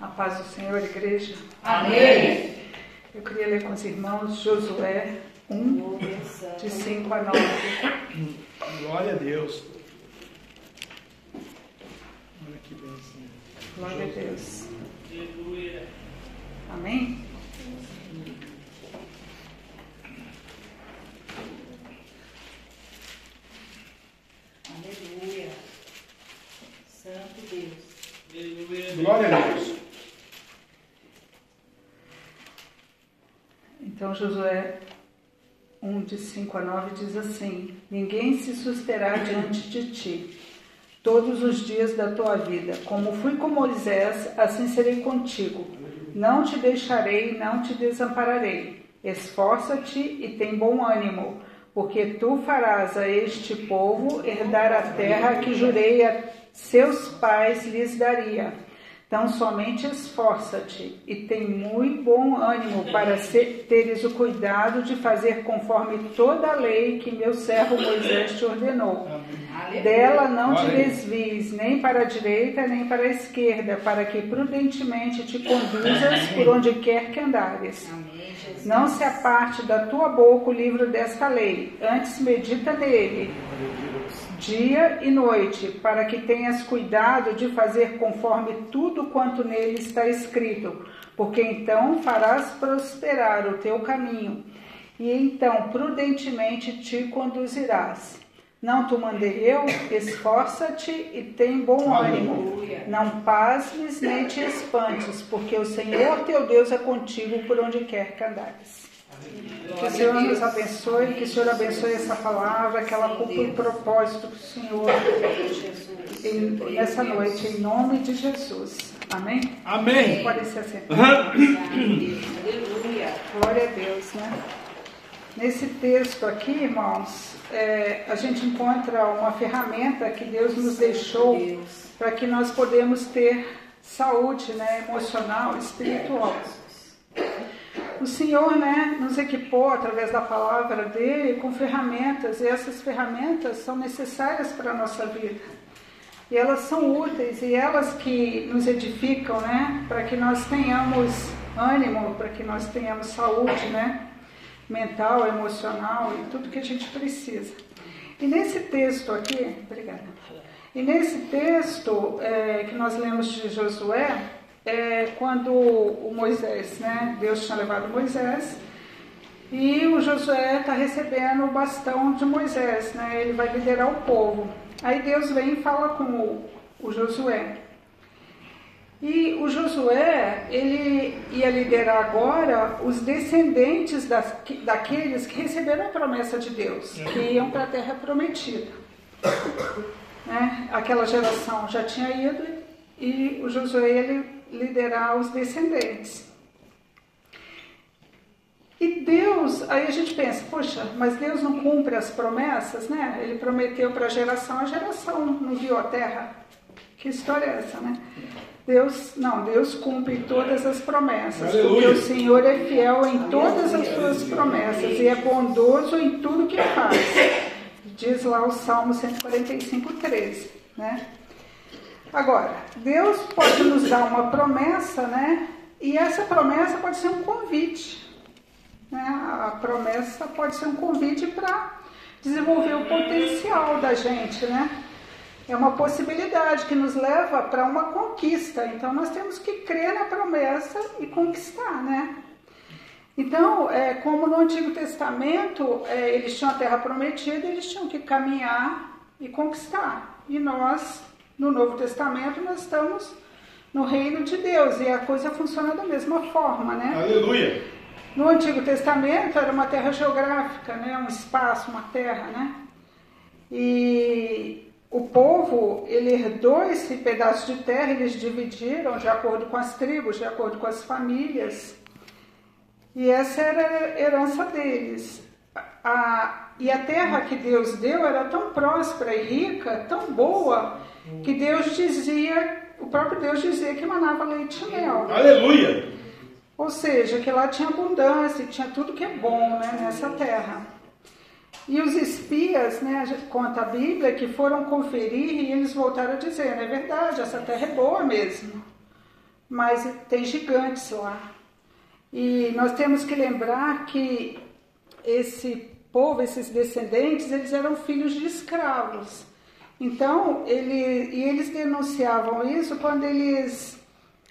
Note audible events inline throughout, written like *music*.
A paz do Senhor, igreja. Amém. Eu queria ler com os irmãos Josué 1, de 5 a 9. Glória a Deus. Olha que benção. Glória a Deus. Aleluia. Amém? Aleluia. Santo Deus. Aleluia. Glória a Deus. Então Josué 1, de 5 a 9 diz assim: Ninguém se susterá diante de ti todos os dias da tua vida. Como fui com Moisés, assim serei contigo. Não te deixarei, não te desampararei. Esforça-te e tem bom ânimo, porque tu farás a este povo herdar a terra que jurei a seus pais lhes daria. Então somente esforça-te e tem muito bom ânimo para ser, teres o cuidado de fazer conforme toda a lei que meu servo Moisés te ordenou. Dela não te desvies nem para a direita nem para a esquerda, para que prudentemente te conduzas por onde quer que andares. Não se aparte da tua boca o livro desta lei, antes medita nele, dia e noite, para que tenhas cuidado de fazer conforme tudo quanto nele está escrito, porque então farás prosperar o teu caminho, e então prudentemente te conduzirás. Não te mandei eu? Esforça-te e tem bom ânimo. Não pasmes nem te espantes, porque o Senhor teu Deus é contigo por onde quer que andares. Que o Senhor nos abençoe, que o Senhor abençoe essa palavra, que ela cumpra o propósito do Senhor em- nessa noite, em nome de Jesus. Amém? Amém. Pode se assentar. Aleluia. Glória a Deus, né? Nesse texto aqui, irmãos, é, a gente encontra uma ferramenta que Deus nos deixou para que nós podemos ter saúde né, emocional, espiritual. O Senhor né, nos equipou através da palavra dele com ferramentas, e essas ferramentas são necessárias para a nossa vida. E elas são úteis e elas que nos edificam, né, para que nós tenhamos ânimo, para que nós tenhamos saúde, né, mental, emocional e tudo que a gente precisa. E nesse texto aqui, obrigada. E nesse texto é, que nós lemos de Josué, é quando o Moisés, né, Deus tinha levado Moisés e o Josué está recebendo o bastão de Moisés, né? Ele vai liderar o povo. Aí Deus vem e fala com o, o Josué. E o Josué, ele ia liderar agora os descendentes das, daqueles que receberam a promessa de Deus, que iam para a terra prometida. Né? Aquela geração já tinha ido e o Josué ia liderar os descendentes. E Deus, aí a gente pensa, poxa, mas Deus não cumpre as promessas, né? Ele prometeu para geração, a geração não viu a terra. Que história é essa, né? Deus, não, Deus cumpre todas as promessas, Aleluia. porque o Senhor é fiel em todas as suas promessas e é bondoso em tudo que faz. Diz lá o Salmo 145, 13, né? Agora, Deus pode nos dar uma promessa, né? E essa promessa pode ser um convite. Né? A promessa pode ser um convite para desenvolver o potencial da gente, né? É uma possibilidade que nos leva para uma conquista. Então nós temos que crer na promessa e conquistar, né? Então, é, como no Antigo Testamento é, eles tinham a terra prometida, eles tinham que caminhar e conquistar. E nós, no Novo Testamento, nós estamos no reino de Deus e a coisa funciona da mesma forma, né? Aleluia. No Antigo Testamento era uma terra geográfica, né? um espaço, uma terra, né? E o povo, ele herdou esse pedaço de terra, eles dividiram de acordo com as tribos, de acordo com as famílias. E essa era a herança deles. A, e a terra que Deus deu era tão próspera e rica, tão boa, que Deus dizia, o próprio Deus dizia que manava leite e mel. Aleluia. Ou seja, que lá tinha abundância, tinha tudo que é bom né, nessa terra. E os espias, né, a gente conta a Bíblia, que foram conferir e eles voltaram a dizer, é verdade, essa terra é boa mesmo. mas tem gigantes lá. E nós temos que lembrar que esse povo, esses descendentes, eles eram filhos de escravos. Então, ele, e eles denunciavam isso quando eles,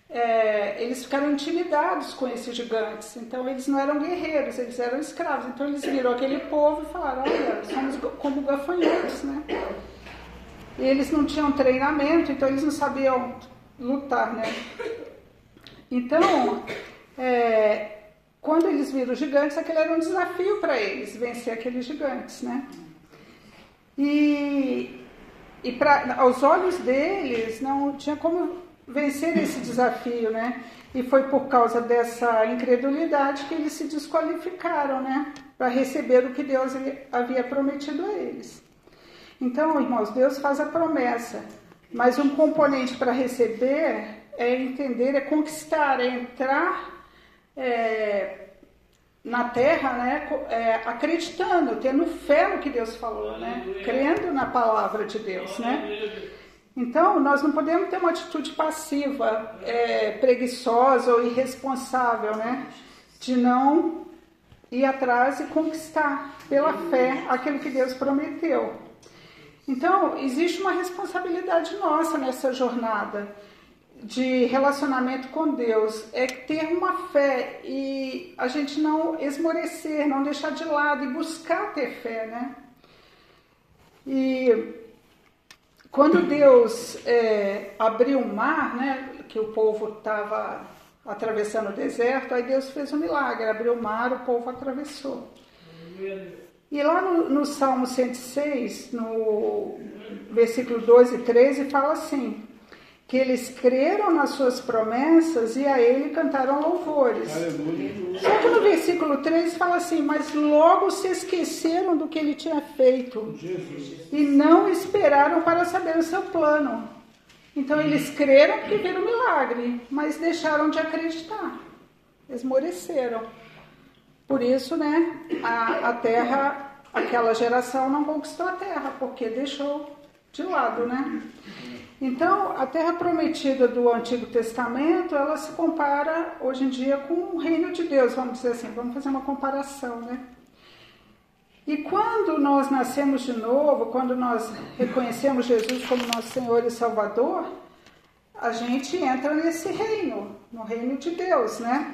é, eles ficaram intimidados com esses gigantes. Então, eles não eram guerreiros, eles eram escravos. Então, eles viram aquele povo e falaram: Olha, somos como gafanhotos, né? E eles não tinham treinamento, então eles não sabiam lutar, né? Então, é, quando eles viram os gigantes, aquele era um desafio para eles, vencer aqueles gigantes, né? E, e pra, aos olhos deles não tinha como vencer esse desafio, né? E foi por causa dessa incredulidade que eles se desqualificaram, né? Para receber o que Deus havia prometido a eles. Então, irmãos, Deus faz a promessa, mas um componente para receber é entender, é conquistar, é entrar é, na terra, né, é, acreditando, tendo fé no que Deus falou, né, crendo na palavra de Deus, né. Então, nós não podemos ter uma atitude passiva, é, preguiçosa ou irresponsável, né, de não ir atrás e conquistar pela fé aquilo que Deus prometeu. Então, existe uma responsabilidade nossa nessa jornada de relacionamento com Deus é ter uma fé e a gente não esmorecer, não deixar de lado e buscar ter fé, né? E quando Deus é, abriu o mar, né, que o povo estava atravessando o deserto, aí Deus fez um milagre, abriu o mar, o povo atravessou. E lá no, no Salmo 106, no versículo 12 e 13, fala assim: que eles creram nas suas promessas e a ele cantaram louvores. Aleluia. Só que no versículo 3 fala assim: Mas logo se esqueceram do que ele tinha feito Jesus. e não esperaram para saber o seu plano. Então eles creram porque viram o milagre, mas deixaram de acreditar, esmoreceram. Por isso, né, a, a terra, aquela geração não conquistou a terra, porque deixou de lado, né? Então, a terra prometida do Antigo Testamento, ela se compara hoje em dia com o reino de Deus, vamos dizer assim, vamos fazer uma comparação, né? E quando nós nascemos de novo, quando nós reconhecemos Jesus como nosso Senhor e Salvador, a gente entra nesse reino, no reino de Deus, né?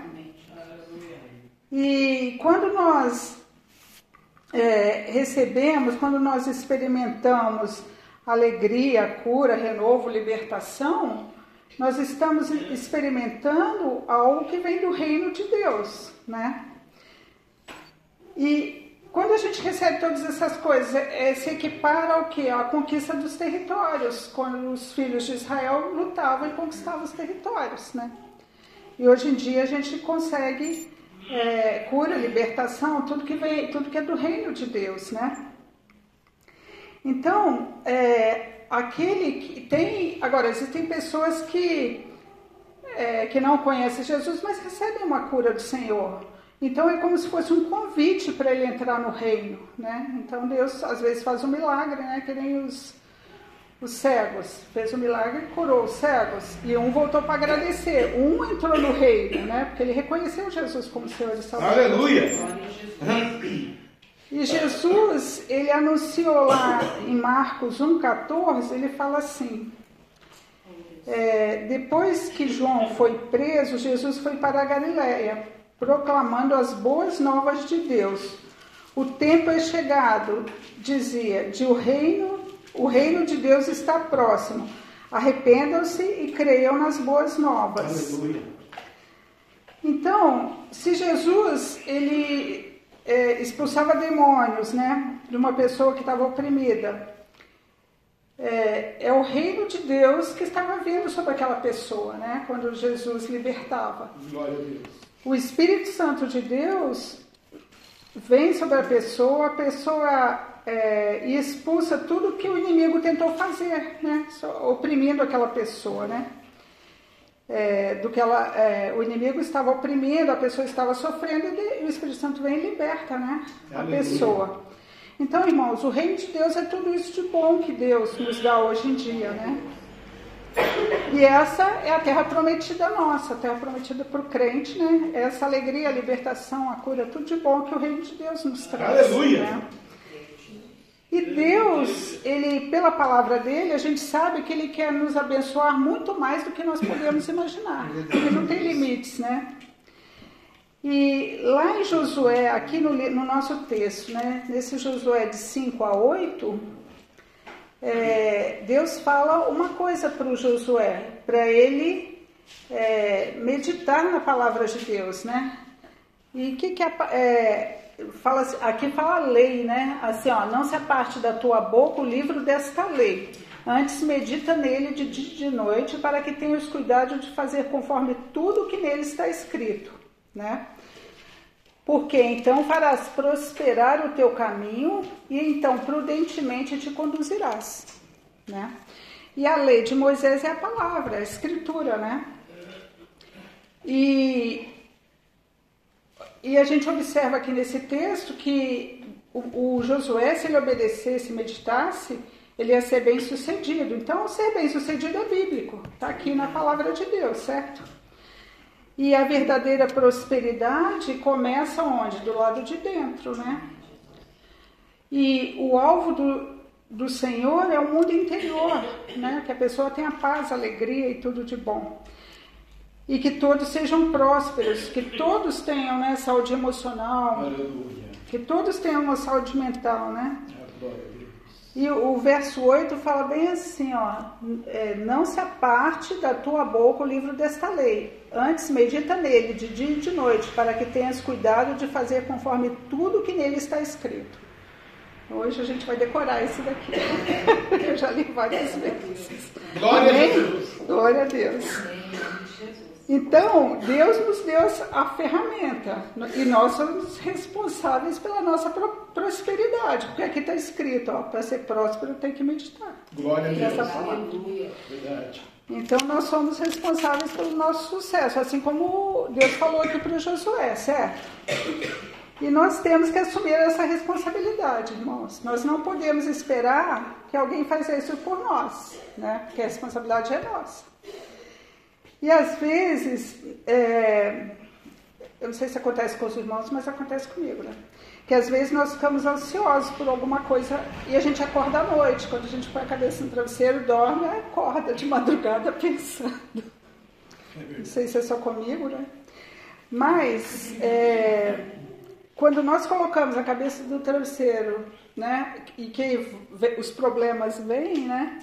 E quando nós é, recebemos, quando nós experimentamos alegria, cura, renovo, libertação, nós estamos experimentando algo que vem do reino de Deus, né? E quando a gente recebe todas essas coisas, é, se equipara ao que? A conquista dos territórios, quando os filhos de Israel lutavam e conquistavam os territórios, né? E hoje em dia a gente consegue é, cura, libertação, tudo que vem, tudo que é do reino de Deus, né? Então, é, aquele que tem. Agora, existem pessoas que, é, que não conhecem Jesus, mas recebem uma cura do Senhor. Então é como se fosse um convite para ele entrar no reino, né? Então Deus às vezes faz um milagre, né? Que nem os, os cegos. Fez um milagre e curou os cegos. E um voltou para agradecer. Um entrou no reino, né? Porque ele reconheceu Jesus como Senhor e Salvador. Aleluia. E Jesus, ele anunciou lá em Marcos 1,14, ele fala assim: é, depois que João foi preso, Jesus foi para a Galiléia, proclamando as boas novas de Deus. O tempo é chegado, dizia, de o reino, o reino de Deus está próximo. Arrependam-se e creiam nas boas novas. Aleluia. Então, se Jesus ele é, expulsava demônios, né, de uma pessoa que estava oprimida, é, é, o reino de Deus que estava vindo sobre aquela pessoa, né, quando Jesus libertava. Glória a Deus. O Espírito Santo de Deus vem sobre a pessoa, a pessoa é, e expulsa tudo que o inimigo tentou fazer, né, oprimindo aquela pessoa, né é, do que ela, é, o inimigo estava oprimindo, a pessoa estava sofrendo e o Espírito Santo vem e liberta né, a Aleluia. pessoa. Então, irmãos, o reino de Deus é tudo isso de bom que Deus nos dá hoje em dia, né? E essa é a terra prometida nossa, a terra prometida para o crente, né? Essa alegria, a libertação, a cura, tudo de bom que o reino de Deus nos traz. Aleluia. né? E Deus, ele, pela palavra dele, a gente sabe que ele quer nos abençoar muito mais do que nós podemos imaginar. Ele não tem limites, né? E lá em Josué, aqui no, no nosso texto, né, nesse Josué de 5 a 8, é, Deus fala uma coisa para o Josué, para ele é, meditar na palavra de Deus, né? E o que, que é, é, fala, assim- aqui fala lei, né? Assim, ó, não se aparte da tua boca o livro desta lei. Antes medita nele de dia e de noite, para que tenhas cuidado de fazer conforme tudo que nele está escrito, né? Porque então farás prosperar o teu caminho e então prudentemente te conduzirás, né? E a lei de Moisés é a palavra, a escritura, né? E e a gente observa aqui nesse texto que o, o Josué, se ele obedecesse e meditasse, ele ia ser bem sucedido. Então, ser bem sucedido é bíblico, está aqui na palavra de Deus, certo? E a verdadeira prosperidade começa onde? Do lado de dentro, né? E o alvo do, do Senhor é o mundo interior, né? Que a pessoa tenha paz, alegria e tudo de bom e que todos sejam prósperos, que todos tenham né, saúde emocional, Aleluia. que todos tenham uma saúde mental, né? Glória a Deus. E o, verso 8 fala bem assim, ó, é, não se aparte da tua boca o livro desta lei, antes medita nele de dia e de noite, para que tenhas cuidado de fazer conforme tudo que nele está escrito. Hoje a gente vai decorar esse daqui, *laughs* eu já li várias vezes. Glória a Amém? Deus. Glória a Deus. Então, Deus nos deu a ferramenta e nós somos responsáveis pela nossa pro- prosperidade, porque aqui está escrito, para ser próspero tem que meditar. Glória a Deus. palavra. Verdade. Então, nós somos responsáveis pelo nosso sucesso, assim como Deus falou aqui para Josué, certo? E nós temos que assumir essa responsabilidade, irmãos. Nós não podemos esperar que alguém faça isso por nós, né? Porque a responsabilidade é nossa. E às vezes, é, eu não sei se acontece com os irmãos, mas acontece comigo, né? Que às vezes nós ficamos ansiosos por alguma coisa e a gente acorda à noite. Quando a gente põe a cabeça no travesseiro, dorme, acorda de madrugada *laughs* pensando. Não sei se é só comigo, né? Mas é, quando nós colocamos a cabeça do travesseiro, né? E que os problemas vêm, né?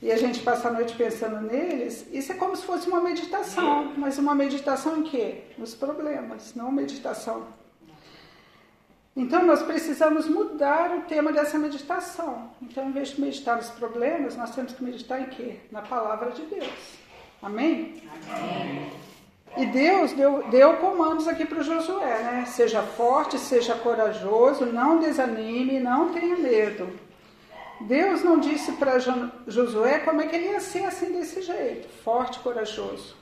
E a gente passa a noite pensando neles, isso é como se fosse uma meditação. Mas uma meditação em quê? Nos problemas, não meditação. Então nós precisamos mudar o tema dessa meditação. Então, em vez de meditar nos problemas, nós temos que meditar em quê? Na palavra de Deus. Amém? E Deus deu, deu comandos aqui para o Josué, né? Seja forte, seja corajoso, não desanime, não tenha medo. Deus não disse para Jo- Josué como é que ele ia ser assim desse jeito, forte, corajoso.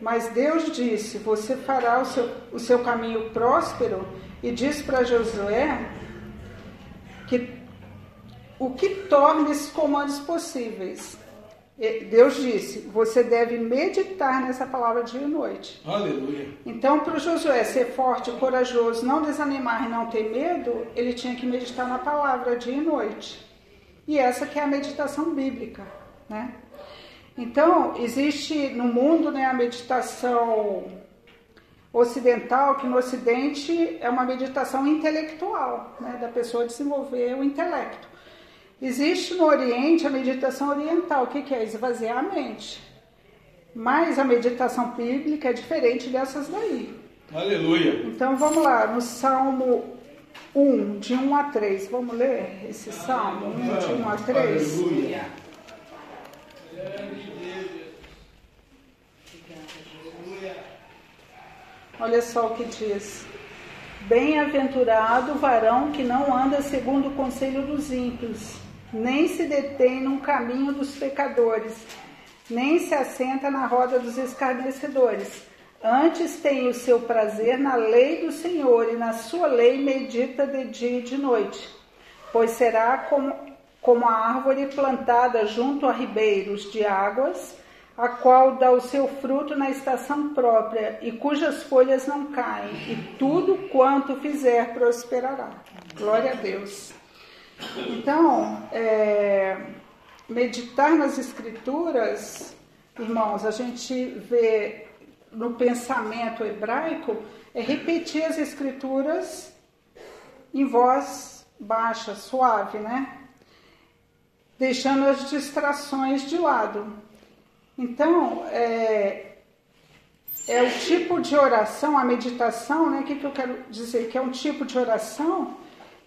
Mas Deus disse: Você fará o seu, o seu caminho próspero, e disse para Josué que o que torna esses comandos possíveis. Deus disse: Você deve meditar nessa palavra dia e noite. Aleluia. Então, para Josué ser forte, corajoso, não desanimar e não ter medo, ele tinha que meditar na palavra dia e noite. E essa que é a meditação bíblica, né? Então, existe no mundo né, a meditação ocidental, que no ocidente é uma meditação intelectual, né, da pessoa desenvolver o intelecto. Existe no Oriente a meditação oriental, o que, que é? Esvaziar a mente. Mas a meditação bíblica é diferente dessas daí. Aleluia. Então vamos lá, no Salmo 1, de 1 a 3. Vamos ler esse Salmo 1, de 1 a 3? Aleluia. Olha só o que diz. Bem-aventurado o varão que não anda segundo o conselho dos ímpios, nem se detém no caminho dos pecadores, nem se assenta na roda dos escarnecedores. Antes tem o seu prazer na lei do Senhor, e na sua lei medita de dia e de noite. Pois será como, como a árvore plantada junto a ribeiros de águas, a qual dá o seu fruto na estação própria e cujas folhas não caem, e tudo quanto fizer prosperará. Glória a Deus. Então, é, meditar nas Escrituras, irmãos, a gente vê no pensamento hebraico é repetir as Escrituras em voz baixa, suave, né? Deixando as distrações de lado. Então, é, é o tipo de oração, a meditação, né? O que, que eu quero dizer? Que é um tipo de oração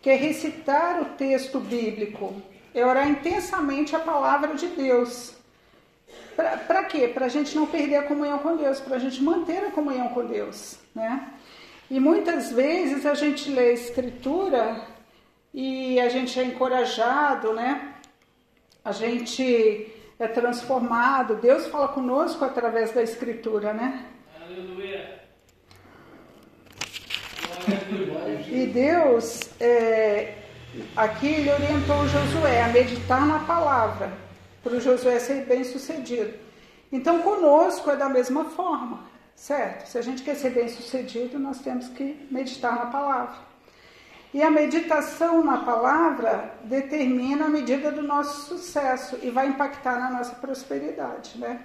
que é recitar o texto bíblico, é orar intensamente a palavra de Deus. Para quê? Para a gente não perder a comunhão com Deus, para a gente manter a comunhão com Deus, né? E muitas vezes a gente lê a Escritura e a gente é encorajado, né? A gente é transformado. Deus fala conosco através da Escritura, né? Aleluia. E Deus, é, aqui ele orientou Josué a meditar na palavra, para o Josué ser bem sucedido. Então, conosco é da mesma forma, certo? Se a gente quer ser bem sucedido, nós temos que meditar na palavra. E a meditação na palavra determina a medida do nosso sucesso e vai impactar na nossa prosperidade, né?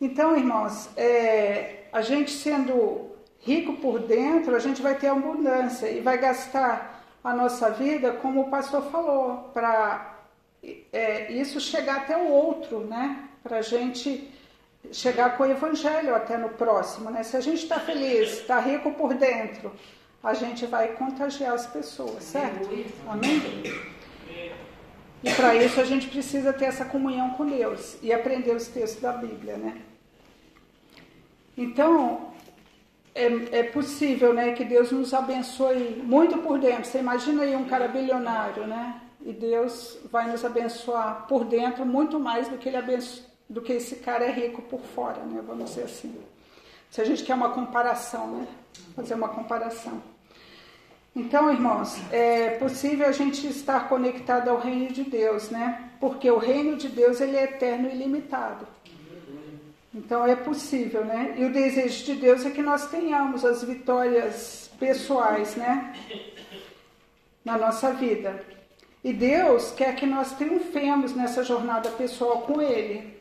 Então, irmãos, é, a gente sendo rico por dentro, a gente vai ter abundância e vai gastar a nossa vida, como o pastor falou, para é, isso chegar até o outro, né? Para a gente chegar com o evangelho até no próximo, né? Se a gente está feliz, está rico por dentro, a gente vai contagiar as pessoas, certo? Amém? E para isso a gente precisa ter essa comunhão com Deus e aprender os textos da Bíblia, né? Então, é, é possível, né, que Deus nos abençoe muito por dentro. Você imagina aí um cara bilionário, né? E Deus vai nos abençoar por dentro muito mais do que ele abenço... do que esse cara é rico por fora, né? Vamos dizer assim. Se a gente quer uma comparação, né? Fazer uma comparação. Então, irmãos, é possível a gente estar conectado ao reino de Deus, né? Porque o reino de Deus ele é eterno e ilimitado. Então é possível, né? E o desejo de Deus é que nós tenhamos as vitórias pessoais, né? Na nossa vida. E Deus quer que nós triunfemos nessa jornada pessoal com Ele.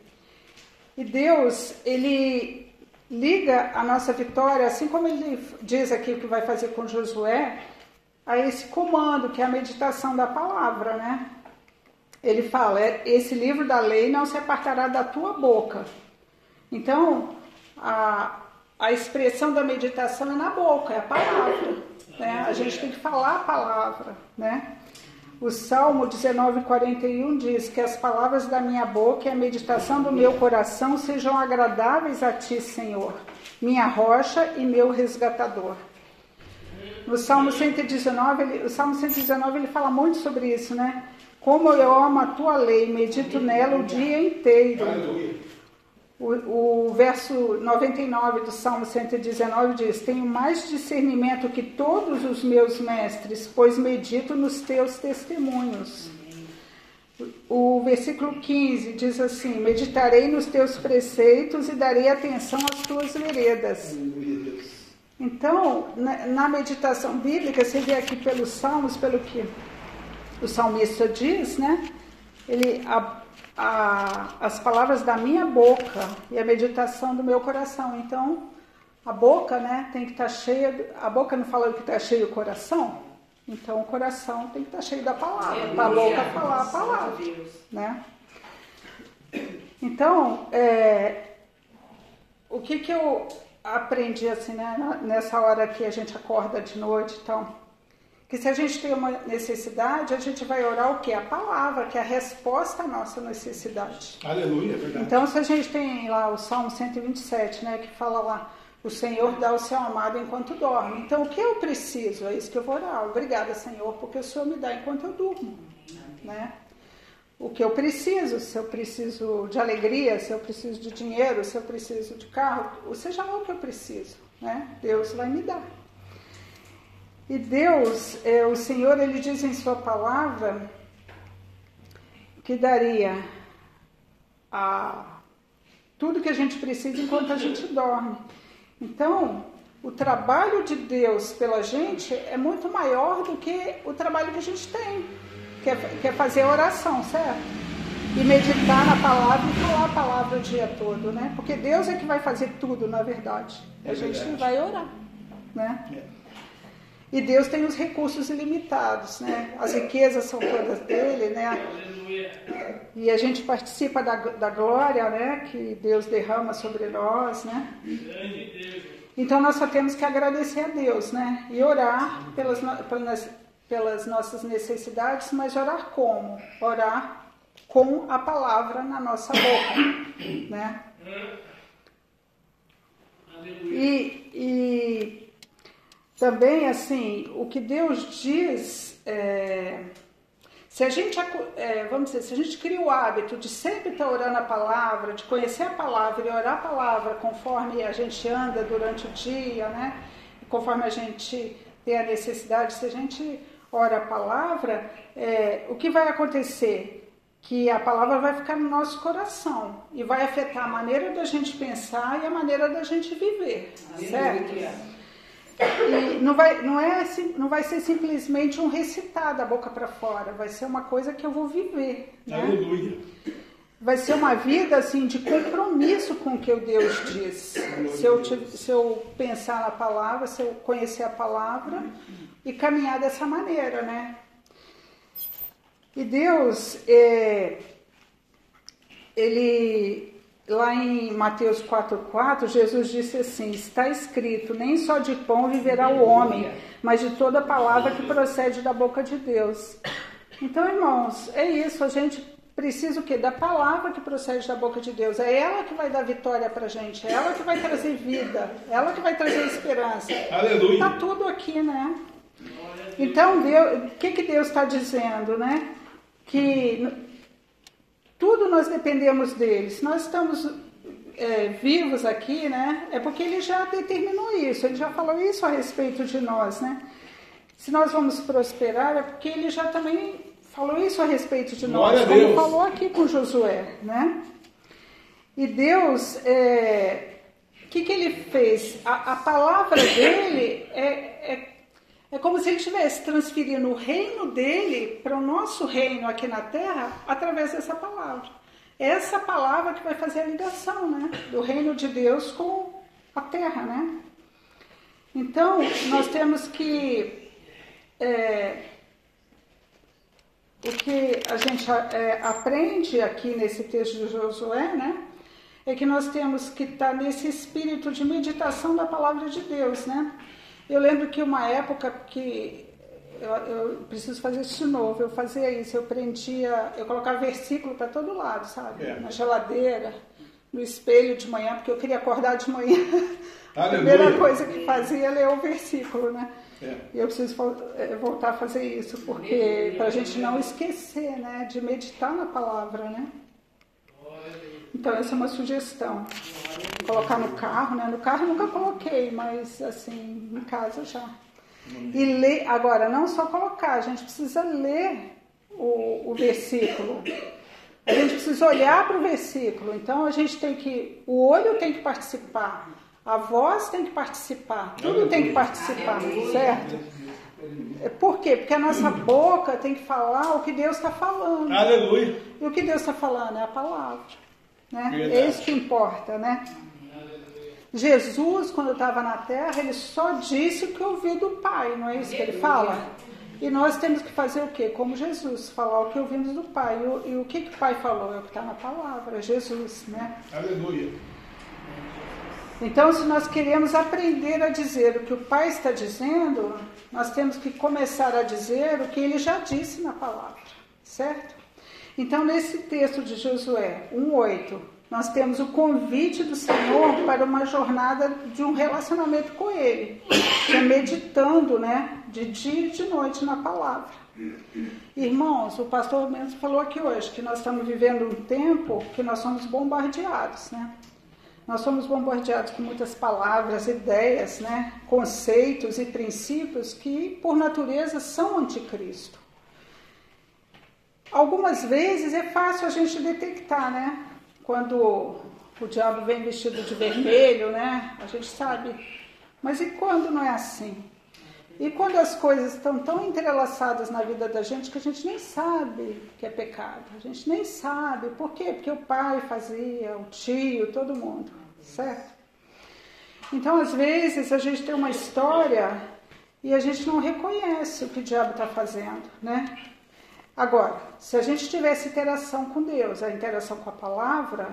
E Deus, Ele liga a nossa vitória, assim como Ele diz aqui o que vai fazer com Josué, a esse comando, que é a meditação da palavra, né? Ele fala: é, esse livro da lei não se apartará da tua boca. Então, a, a expressão da meditação é na boca, é a palavra. Né? A gente tem que falar a palavra, né? O Salmo 19,41 diz que as palavras da minha boca e a meditação do meu coração sejam agradáveis a ti, Senhor, minha rocha e meu resgatador. No Salmo 119, ele, o Salmo 119 ele fala muito sobre isso, né? Como eu amo a tua lei, medito nela o dia inteiro. O, o verso 99 do Salmo 119 diz: Tenho mais discernimento que todos os meus mestres, pois medito nos teus testemunhos. O versículo 15 diz assim: Meditarei nos teus preceitos e darei atenção às tuas veredas. Então, na, na, meditação bíblica, você vê aqui pelos salmos, pelo que o salmista diz, né? Ele, a, a, as palavras da minha boca e a meditação do meu coração. Então, a boca, né, tem que estar tá cheia. A boca não fala que está cheio o coração? Então, o coração tem que estar tá cheio da palavra, para a boca falar a palavra, né? Então, é, o que que eu aprendi assim, né, nessa hora que a gente acorda de noite, então, que se a gente tem uma necessidade, a gente vai orar o que? A palavra, que é a resposta à nossa necessidade. Aleluia, é verdade. Então, se a gente tem lá o Salmo 127, né, que fala lá, o Senhor dá o seu amado enquanto dorme. Então, o que eu preciso? É isso que eu vou orar. Obrigada, Senhor, porque o Senhor me dá enquanto eu durmo. Né? O que eu preciso, se eu preciso de alegria, se eu preciso de dinheiro, se eu preciso de carro, seja lá o que eu preciso, né? Deus vai me dar. E Deus, é, o Senhor, ele diz em sua palavra que daria a tudo que a gente precisa enquanto a gente dorme. Então, o trabalho de Deus pela gente é muito maior do que o trabalho que a gente tem, que é, que é fazer oração, certo? E meditar na palavra e falar a palavra o dia todo, né? Porque Deus é que vai fazer tudo, na verdade. É a gente verdade. vai orar, né? É. E Deus tem os recursos ilimitados, né? As riquezas são todas dele, né? E a gente participa da, da glória, né? Que Deus derrama sobre nós, né? Então nós só temos que agradecer a Deus, né? E orar pelas, pelas, pelas nossas necessidades, mas orar como? Orar com a palavra na nossa boca, né? E, e também, assim, o que Deus diz, é, se a gente, é, vamos dizer, se a gente cria o hábito de sempre estar orando a palavra, de conhecer a palavra e orar a palavra conforme a gente anda durante o dia, né? Conforme a gente tem a necessidade, se a gente ora a palavra, é, o que vai acontecer? Que a palavra vai ficar no nosso coração e vai afetar a maneira da gente pensar e a maneira da gente viver, certo? E não vai, não, é, não vai ser simplesmente um recitar da boca para fora, vai ser uma coisa que eu vou viver. Né? Aleluia. Vai ser uma vida assim de compromisso com o que o Deus diz. Se eu, se eu pensar na palavra, se eu conhecer a palavra e caminhar dessa maneira, né? E Deus, é, ele, lá em Mateus 4,4, Jesus disse assim: Está escrito, nem só de pão viverá o homem, mas de toda palavra que procede da boca de Deus. Então, irmãos, é isso, a gente precisa o quê? Da palavra que procede da boca de Deus. É ela que vai dar vitória pra gente, é ela que vai trazer vida, é ela que vai trazer esperança. Aleluia. Está tudo aqui, né? Então, Deus, o que, que Deus está dizendo, né? Que tudo nós dependemos dele. Se nós estamos é, vivos aqui, né? É porque ele já determinou isso, ele já falou isso a respeito de nós, né? Se nós vamos prosperar, é porque ele já também falou isso a respeito de nós, como falou aqui com Josué, né? E Deus, é, o que, que ele fez? A, a palavra dele é, é, é como se ele estivesse transferindo o reino dele para o nosso reino aqui na terra através dessa palavra. Essa palavra que vai fazer a ligação né, do reino de Deus com a terra. Né? Então, nós temos que. é, o que a gente é, aprende aqui nesse texto de Josué, né? É que nós temos que estar nesse espírito de meditação da palavra de Deus, né? Eu lembro que uma época que eu, eu preciso fazer isso de novo, eu fazia isso, eu prendia, eu colocava versículo para todo lado, sabe? É. Na geladeira, no espelho de manhã, porque eu queria acordar de manhã. *laughs* A primeira coisa que fazia é ler o versículo, né? É. E eu preciso eh, voltar a fazer isso, porque para a gente não esquecer, né, de meditar na palavra, né? Então essa é uma sugestão. Colocar no carro, né? No carro eu nunca coloquei, mas assim, em casa já. E ler, agora, não só colocar, a gente precisa ler o, o versículo. A gente precisa olhar para o versículo. Então a gente tem que. O olho tem que participar, a voz tem que participar, tudo tem que participar, certo? É, Por quê? Porque a nossa boca tem que falar o que Deus está falando. Aleluia. E o que Deus está falando é a palavra. Né? Verdade. É isso que importa, né? Jesus, quando estava na terra, ele só disse o que ouviu do Pai, não é isso que ele fala? E nós temos que fazer o quê? Como Jesus, falar o que ouvimos do Pai. E o, e o que, que o Pai falou? É o que está na palavra, é Jesus, né? Aleluia. Então, se nós queremos aprender a dizer o que o Pai está dizendo, nós temos que começar a dizer o que ele já disse na palavra, certo? Então, nesse texto de Josué 1,8, nós temos o convite do Senhor para uma jornada de um relacionamento com Ele, que é meditando, né, de dia e de noite na palavra. Irmãos, o pastor mesmo falou aqui hoje que nós estamos vivendo um tempo que nós somos bombardeados, né? Nós somos bombardeados com muitas palavras, ideias, né? conceitos e princípios que, por natureza, são anticristo. Algumas vezes é fácil a gente detectar, né? Quando o diabo vem vestido de vermelho, né? A gente sabe. Mas e quando não é assim? E quando as coisas estão tão entrelaçadas na vida da gente que a gente nem sabe que é pecado, a gente nem sabe. Por quê? Porque o pai fazia, o tio, todo mundo, certo? Então, às vezes, a gente tem uma história e a gente não reconhece o que o diabo está fazendo, né? Agora, se a gente tivesse interação com Deus, a interação com a palavra,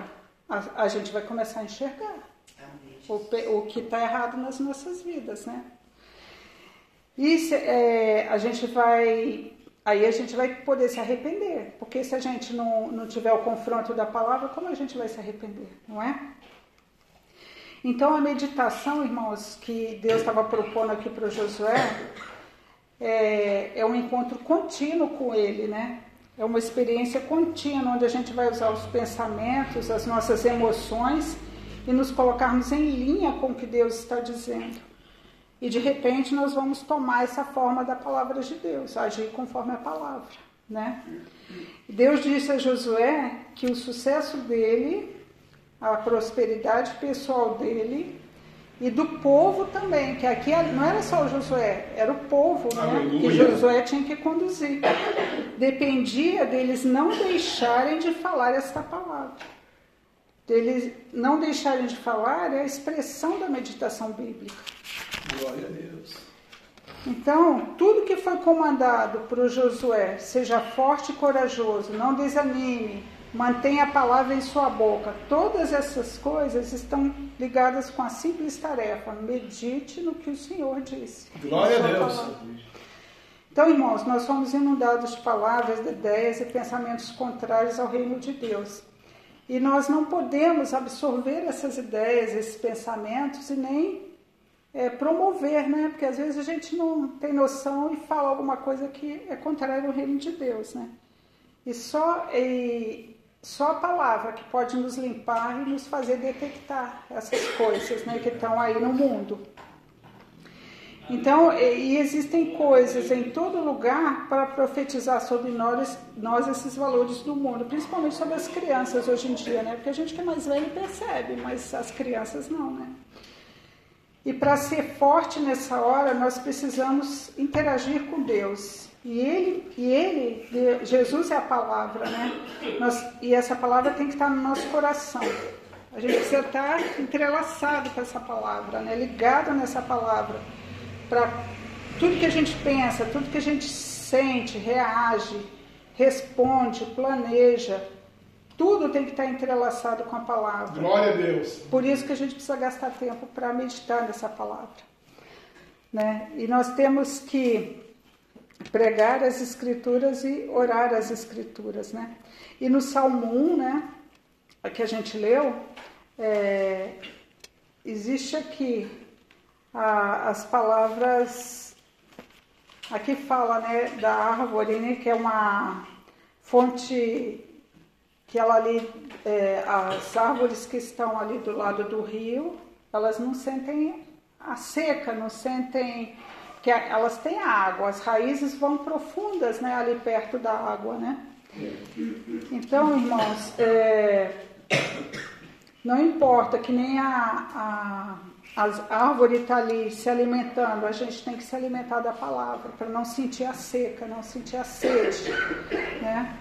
a, a gente vai começar a enxergar o, o que está errado nas nossas vidas, né? E é, a gente vai. Aí a gente vai poder se arrepender. Porque se a gente não, não tiver o confronto da palavra, como a gente vai se arrepender? Não é? Então a meditação, irmãos, que Deus estava propondo aqui para Josué, é, é um encontro contínuo com Ele, né? É uma experiência contínua, onde a gente vai usar os pensamentos, as nossas emoções e nos colocarmos em linha com o que Deus está dizendo. E de repente nós vamos tomar essa forma da palavra de Deus, agir conforme a palavra, né? Deus disse a Josué que o sucesso dele, a prosperidade pessoal dele e do povo também, que aqui não era só o Josué, era o povo, né? Que Josué tinha que conduzir. Dependia deles não deixarem de falar esta palavra. Deles não deixarem de falar é a expressão da meditação bíblica. Glória a Deus. Então, tudo que foi comandado para Josué, seja forte e corajoso, não desanime, mantenha a palavra em sua boca. Todas essas coisas estão ligadas com a simples tarefa: medite no que o Senhor disse. Glória a Deus. Palavra. Então, irmãos, nós somos inundados de palavras, de ideias e pensamentos contrários ao reino de Deus. E nós não podemos absorver essas ideias, esses pensamentos e nem é, promover, né? Porque às vezes a gente não tem noção e fala alguma coisa que é contrária ao reino de Deus, né? E só, e só a palavra que pode nos limpar e nos fazer detectar essas coisas, né? Que estão aí no mundo. Então, e existem coisas em todo lugar para profetizar sobre nós, nós esses valores do mundo, principalmente sobre as crianças hoje em dia, né? Porque a gente que é mais velho percebe, mas as crianças não, né? E para ser forte nessa hora, nós precisamos interagir com Deus. E ele, e ele, Jesus é a palavra, né? Nós, e essa palavra tem que estar no nosso coração. A gente precisa estar entrelaçado com essa palavra, né? ligado nessa palavra. Para tudo que a gente pensa, tudo que a gente sente, reage, responde, planeja, tudo tem que estar entrelaçado com a palavra. Glória a Deus. Por isso que a gente precisa gastar tempo para meditar nessa palavra. Né? E nós temos que pregar as escrituras e orar as escrituras. Né? E no Salmo 1, né, que a gente leu, é, existe aqui a, as palavras. Aqui fala né, da árvore, né, que é uma fonte que ela ali, é, as árvores que estão ali do lado do rio, elas não sentem a seca, não sentem que elas têm água, as raízes vão profundas, né, ali perto da água, né? Então, irmãos, é, não importa que nem a, a, a árvore está ali se alimentando, a gente tem que se alimentar da palavra para não sentir a seca, não sentir a sede, né?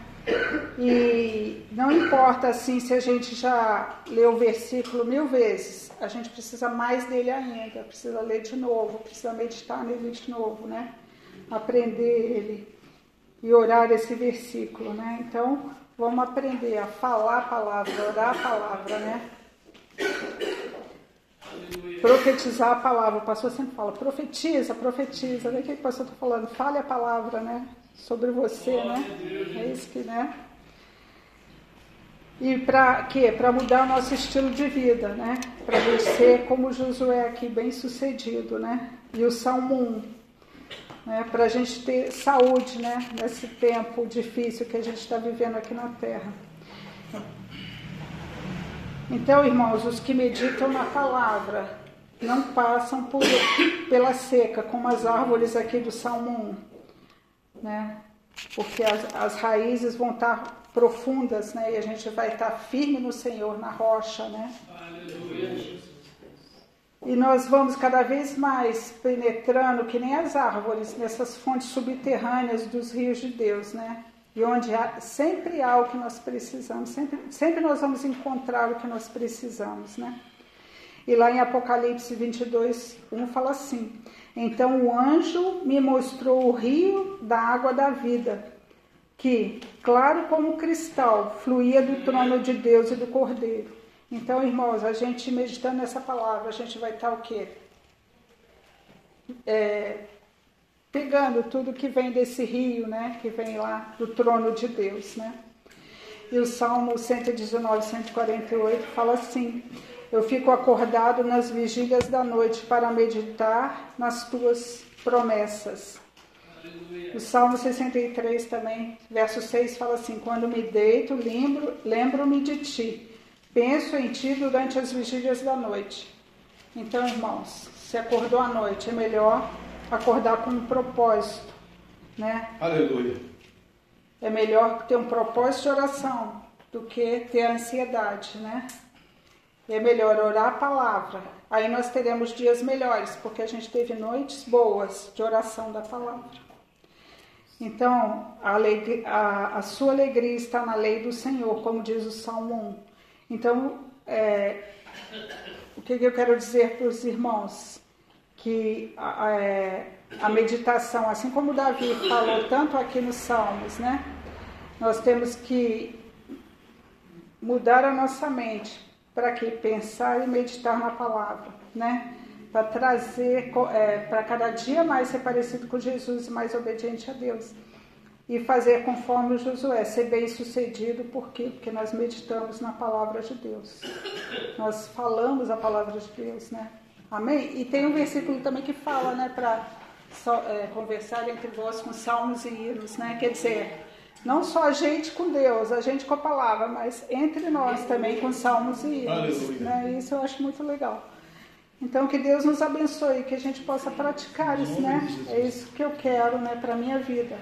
E não importa assim se a gente já leu o versículo mil vezes, a gente precisa mais dele ainda, precisa ler de novo, precisa meditar nele de novo, né? Aprender ele e orar esse versículo, né? Então, vamos aprender a falar a palavra, orar a palavra, né? Profetizar a palavra. O pastor sempre fala, profetiza, profetiza. Vê o que o pastor está falando? Fale a palavra, né? Sobre você, né? É isso que, né? E para quê? Para mudar o nosso estilo de vida, né? Para ser como Josué aqui, bem sucedido, né? E o Salmo 1, né? Para a gente ter saúde, né? Nesse tempo difícil que a gente está vivendo aqui na Terra. Então, irmãos, os que meditam na palavra não passam por, pela seca, como as árvores aqui do Salmo 1 né? Porque as, as raízes vão estar profundas, né? E a gente vai estar firme no Senhor, na rocha, né? E nós vamos cada vez mais penetrando, que nem as árvores, nessas fontes subterrâneas dos rios de Deus, né? E onde há, sempre há o que nós precisamos, sempre, sempre nós vamos encontrar o que nós precisamos, né? E lá em Apocalipse 22, 1 fala assim: Então o anjo me mostrou o rio da água da vida, que, claro como cristal, fluía do trono de Deus e do Cordeiro. Então, irmãos, a gente meditando nessa palavra, a gente vai estar o quê? É, pegando tudo que vem desse rio, né? Que vem lá do trono de Deus, né? E o Salmo 119, 148 fala assim: Eu fico acordado nas vigílias da noite para meditar nas tuas promessas. O Salmo 63 também, verso 6 fala assim: Quando me deito, lembro, lembro-me de ti Penso em ti durante as vigílias da noite. Então, irmãos, se acordou à noite, é melhor acordar com um propósito, né? Aleluia. É melhor ter um propósito de oração do que ter ansiedade, né? É melhor orar a palavra. Aí nós teremos dias melhores, porque a gente teve noites boas de oração da palavra. Então, a, alegria, a, a sua alegria está na lei do Senhor, como diz o Salmo 1. Então, é, o que, eu quero dizer para os irmãos? Que a, é, a meditação, assim como Davi falou tanto aqui nos Salmos, né? Nós temos que mudar a nossa mente para que pensar e meditar na palavra, né? Para trazer, é, para cada dia mais ser parecido com Jesus e mais obediente a Deus e fazer conforme o Josué, ser bem sucedido, por quê? Porque nós meditamos na palavra de Deus. Nós falamos a palavra de Deus, né? Amém? E tem um versículo também que fala, né, para é, conversar entre vós com salmos e hinos, né? Quer dizer, não só a gente com Deus, a gente com a palavra, mas entre nós também com salmos e hinos. Né? Isso eu acho muito legal. Então que Deus nos abençoe, que a gente possa praticar isso, né? É isso que eu quero, né, para minha vida.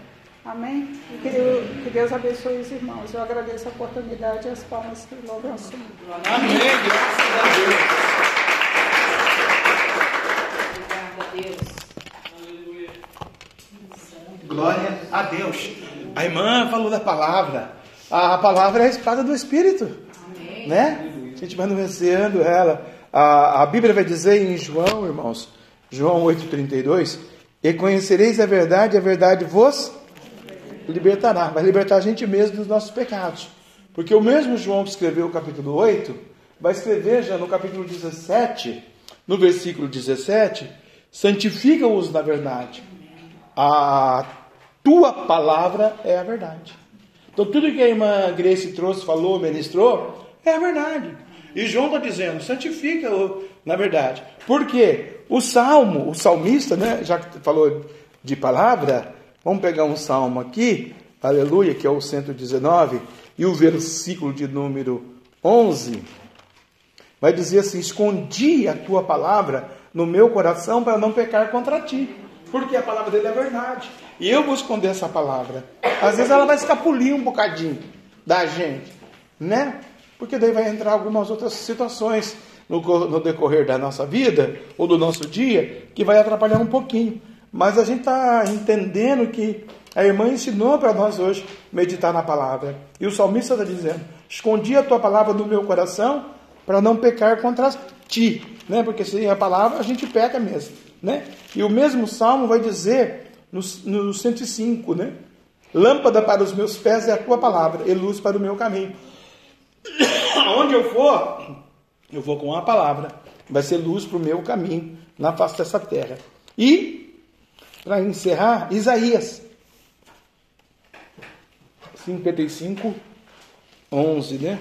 Amém? E que, eu, que Deus abençoe os irmãos. Eu agradeço a oportunidade e as palmas que louvam Senhor. Amém. Graças a Deus. Aleluia. Glória a Deus. A irmã falou da palavra. A palavra é a espada do Espírito. Amém. Né? A gente vai anunciando ela. A, a Bíblia vai dizer em João, irmãos, João 8,32: E conhecereis a verdade, a verdade vos libertará, vai libertar a gente mesmo dos nossos pecados. Porque o mesmo João que escreveu o capítulo 8, vai escrever já no capítulo 17, no versículo 17, santifica-os na verdade. A tua palavra é a verdade. Então tudo que a irmã Grace trouxe, falou, ministrou, é a verdade. E João está dizendo, santifica-o na verdade. Por quê? O salmo, o salmista, né, já que falou de palavra, Vamos pegar um salmo aqui, aleluia, que é o 119, e o versículo de número 11 vai dizer assim: Escondi a tua palavra no meu coração para não pecar contra ti, porque a palavra dele é verdade. E eu vou esconder essa palavra. Às vezes ela vai escapulir um bocadinho da gente, né? Porque daí vai entrar algumas outras situações no, no decorrer da nossa vida ou do nosso dia que vai atrapalhar um pouquinho. Mas a gente está entendendo que a irmã ensinou para nós hoje meditar na palavra. E o salmista está dizendo: Escondi a tua palavra no meu coração para não pecar contra ti. Né? Porque sem a palavra a gente peca mesmo. Né? E o mesmo salmo vai dizer no, no 105, né? Lâmpada para os meus pés é a tua palavra, e luz para o meu caminho. *coughs* Aonde eu for, eu vou com a palavra. Vai ser luz para o meu caminho na face dessa terra. E para encerrar, Isaías 55, 11, né?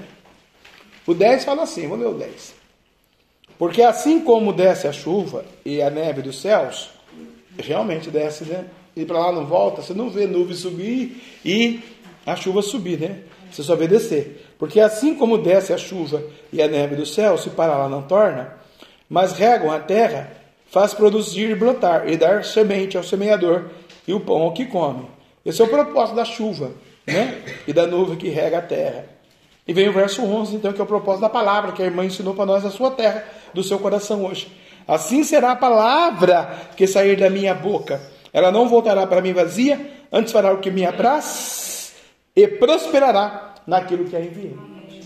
O 10 fala assim, vou ler o 10. Porque assim como desce a chuva e a neve dos céus, realmente desce, né? E para lá não volta, você não vê nuvem subir e a chuva subir, né? Você só vê descer. Porque assim como desce a chuva e a neve do céu, se para lá não torna, mas regam a terra faz produzir e brotar, e dar semente ao semeador e o pão ao que come. Esse é o propósito da chuva. né? e da nuvem que rega a terra. E vem o verso 11, então, que é o propósito da palavra que a irmã ensinou para nós na sua terra, do seu coração hoje. Assim será a palavra que sair da minha boca. Ela não voltará para mim vazia, antes fará o que me apraz e prosperará naquilo que a enviei.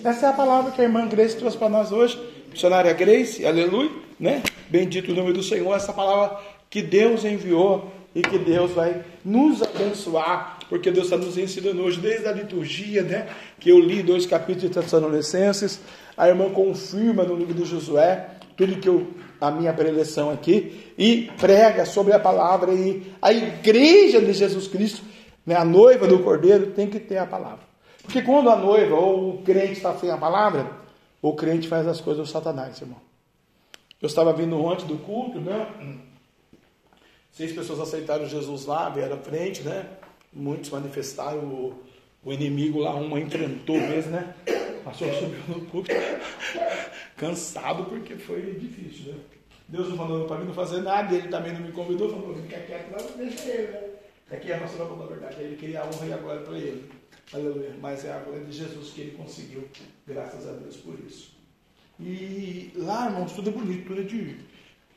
Essa é a palavra que a irmã Grace trouxe para nós hoje. Missionária Grace, aleluia, né? Bendito o nome do Senhor. Essa palavra que Deus enviou e que Deus vai nos abençoar, porque Deus está nos ensinando hoje, desde a liturgia, né? Que eu li dois capítulos de Tessalonicenses, a irmã confirma no livro de Josué tudo que eu, a minha preleção aqui, e prega sobre a palavra, e a igreja de Jesus Cristo, né, a noiva do Cordeiro, tem que ter a palavra. Porque quando a noiva ou o crente está sem a palavra, o crente faz as coisas do Satanás, irmão. Eu estava vindo ontem do culto, né? Seis pessoas aceitaram Jesus lá, vieram à frente, né? Muitos manifestaram o, o inimigo lá, uma enfrentou mesmo, né? Passou subiu no púlpito, *laughs* cansado porque foi difícil, né? Deus não mandou para mim não fazer nada, ele também não me convidou, falou, fica quieto lá, deixa ele, né? Aqui é a nossa da verdade, ele queria a honra e a glória para ele. Aleluia. Mas é a glória de Jesus que ele conseguiu, graças a Deus por isso. E lá, irmãos, tudo é bonito, tudo é de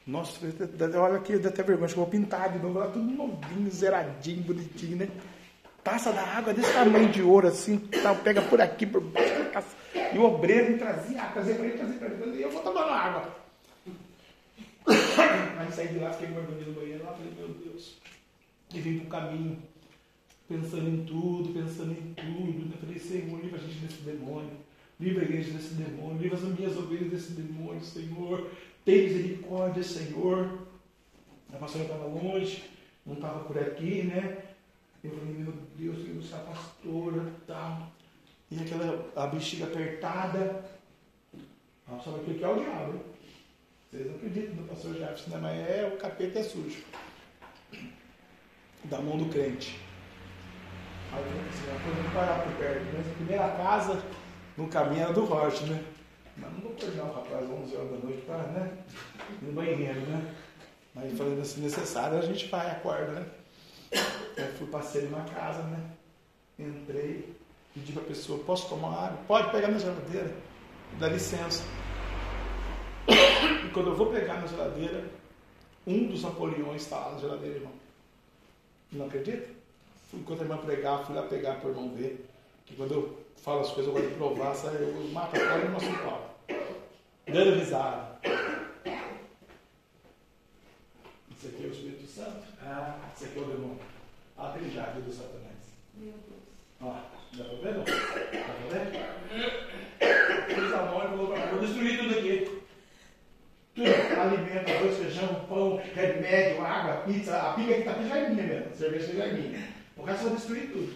nossa, olha aqui, dá até vergonha. Vou pintar de novo. Lá tudo novinho, zeradinho, bonitinho, né? Taça da água desse tamanho de ouro, assim, tal, pega por aqui, por baixo. E o obreiro me trazia trazia para ele, trazia para ele. E eu vou tomando água. *coughs* Aí saí de lá, fiquei guardando no banheiro lá, falei, meu Deus. E vim para o caminho, pensando em tudo, pensando em tudo. Né? Falei, Senhor, livra a gente desse demônio. Livra a igreja desse demônio. Livra as minhas ovelhas desse demônio, Senhor. Tem misericórdia, Senhor. A pastora estava longe, não estava por aqui, né? Eu falei, meu Deus, eu buscar a pastora tal. E aquela a bexiga apertada. Nós sabe o que é o diabo, hein? Vocês não acreditam no pastor Jefferson, né? Mas é o capeta é sujo. Da mão do crente. Aí falei assim, não parar por perto. Mas a primeira casa no caminho era do Rocha, né? Mas não vou acordar o rapaz 11 horas da noite para, né? No banheiro, né? Mas falando assim, necessário, a gente vai, acorda, né? Eu fui, passei numa casa, né? Entrei, pedi para a pessoa, posso tomar água? Pode pegar na geladeira, dá licença. E quando eu vou pegar na geladeira, um dos Napoleões está lá na geladeira, irmão. Não acredita? Enquanto a irmã pregar, fui lá pegar para o irmão ver. Que quando eu falo as coisas, eu gosto de provar, sabe? Eu mato a cara e mostro o pau. Dando risada. Isso aqui é o Espírito Santo? Ah, isso aqui é o demônio. Tem já do Satanás. Meu Deus. Ó, dá pra ver não? Dá pra ver? Fez a mão e falou pra vou destruir tudo aqui. Tudo, alimento, arroz, feijão, pão, remédio, água, pizza. A pica que tá aqui já é mesmo. Cerveja já é minha. Resto eu vou destruir tudo.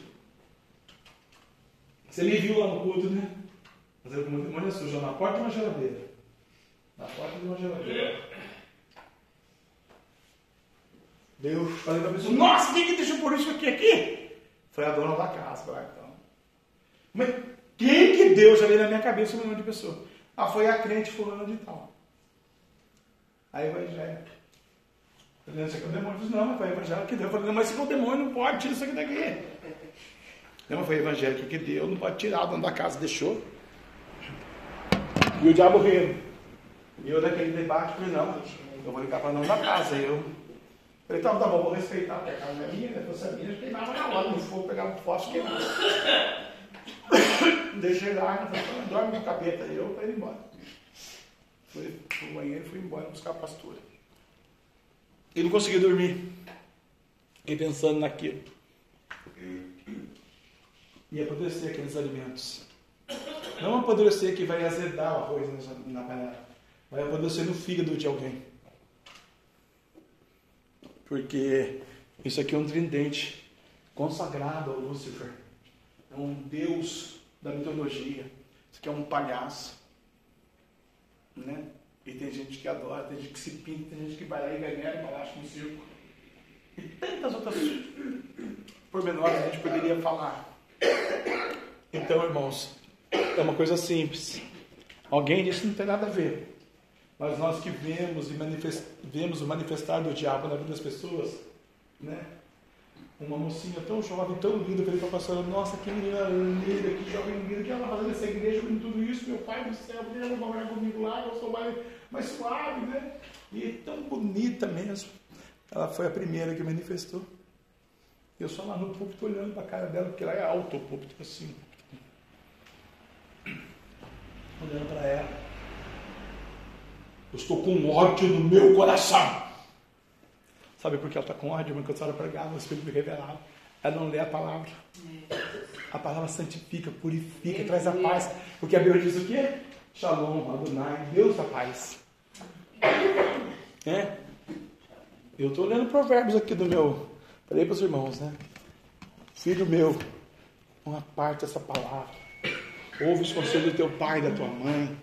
Você me viu lá no culto, né? Fazendo como demônio sujo, na porta de uma geladeira. Na porta de uma geladeira. Eu falei para a pessoa, nossa, quem que deixou por isso aqui aqui? Foi a dona da casa. Mas quem que deu já veio na minha cabeça o nome de pessoa? Ah, foi a crente fulana de tal. A evangélica. Falei, isso aqui é o demônio. Eu não, mas foi a evangélica que deu. Eu falei, mas se for o demônio, não pode, tira isso aqui daqui. Não, mas foi a evangélica que deu, não pode tirar, o dono da casa deixou. E o diabo rindo. E eu daquele debate, falei, não, eu vou ligar para não da casa. Eu falei, então tá bom, vou respeitar, porque a casa é minha, né? Se fosse a minha, eu queimava na hora, no fogo, pegava um fósforo queimava. *coughs* Deixei lá, dorme com capeta. Eu para ir embora. Fui pro banheiro e fui embora buscar a pastora. E não consegui dormir. Fiquei pensando naquilo. E apodrecer aqueles alimentos. Não apodrecer que vai azedar o arroz na panela. Vai apodrecer no fígado de alguém. Porque isso aqui é um tridente consagrado ao Lúcifer. É um deus da mitologia. Isso aqui é um palhaço. Né? E tem gente que adora, tem gente que se pinta, tem gente que vai lá e ganha embaixo no circo. E tantas outras pormenores a gente poderia falar. Então, irmãos, é uma coisa simples. Alguém disse que não tem nada a ver. Mas nós que vemos e manifest, vemos o manifestar do diabo na vida das pessoas, né? Uma mocinha tão jovem, tão linda, falei para a pastora, nossa, que menina linda, que jovem linda, que ela fazendo essa igreja com tudo isso, meu pai do céu, ela vai morar comigo lá, eu sou mais, mais suave, né? E tão bonita mesmo. Ela foi a primeira que manifestou. Eu só lá no púlpito olhando para a cara dela, porque lá é alto o púlpito, assim. Olhando para ela. Eu estou com ódio no meu coração. Sabe por que ela está com ódio? Porque a senhora pregava, o Espírito me revelava. Ela não lê a palavra. A palavra santifica, purifica, traz a paz. Porque a Bíblia diz o quê? Shalom, Adonai, Deus da paz. É? Eu estou lendo provérbios aqui do meu. Falei para os irmãos, né? Filho meu, não aparte essa palavra. Ouve os conselhos do teu pai e da tua mãe.